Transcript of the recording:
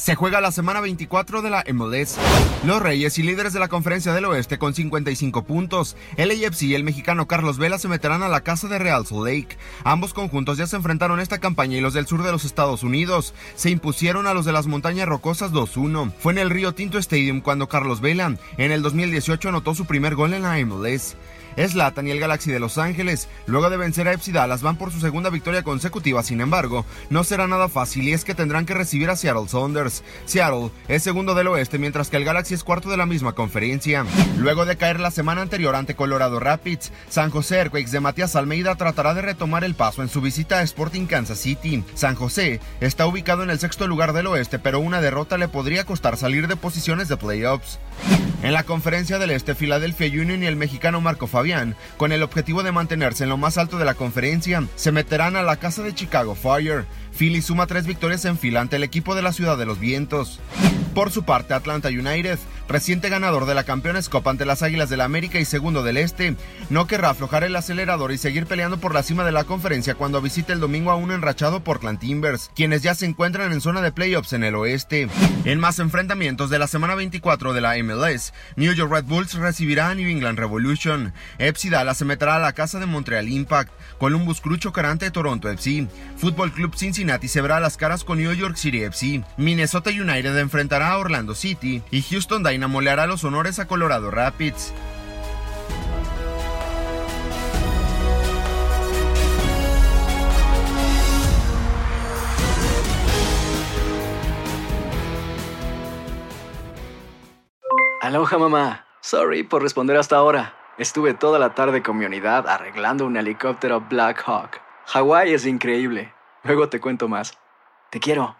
Se juega la semana 24 de la MLS. Los Reyes y líderes de la Conferencia del Oeste con 55 puntos. El AFC y el mexicano Carlos Vela se meterán a la casa de Real Salt Lake. Ambos conjuntos ya se enfrentaron esta campaña y los del sur de los Estados Unidos se impusieron a los de las Montañas Rocosas 2-1. Fue en el Río Tinto Stadium cuando Carlos Vela en el 2018 anotó su primer gol en la MLS. Zlatan y el Galaxy de Los Ángeles, luego de vencer a FC Dallas, van por su segunda victoria consecutiva. Sin embargo, no será nada fácil y es que tendrán que recibir a Seattle Saunders. Seattle es segundo del oeste, mientras que el Galaxy es cuarto de la misma conferencia. Luego de caer la semana anterior ante Colorado Rapids, San José Earthquakes de Matías Almeida tratará de retomar el paso en su visita a Sporting Kansas City. San José está ubicado en el sexto lugar del oeste, pero una derrota le podría costar salir de posiciones de playoffs. En la conferencia del Este, Philadelphia Union y el mexicano Marco Con el objetivo de mantenerse en lo más alto de la conferencia, se meterán a la casa de Chicago Fire. Philly suma tres victorias en fila ante el equipo de la Ciudad de los Vientos. Por su parte, Atlanta United, reciente ganador de la Campeones Cup ante las Águilas del la América y segundo del Este, no querrá aflojar el acelerador y seguir peleando por la cima de la conferencia cuando visite el domingo a un enrachado Portland Timbers, quienes ya se encuentran en zona de playoffs en el oeste. En más enfrentamientos de la semana 24 de la MLS, New York Red Bulls recibirá a New England Revolution, FC Dallas se meterá a la casa de Montreal Impact, Columbus Crew chocará ante Toronto FC, Fútbol Club Cincinnati se verá a las caras con New York City FC, Minnesota United enfrentará a Orlando City y Houston Dynamo hará los honores a Colorado Rapids. Aloha mamá. Sorry por responder hasta ahora. Estuve toda la tarde con mi unidad arreglando un helicóptero Black Hawk. Hawái es increíble. Luego te cuento más. Te quiero.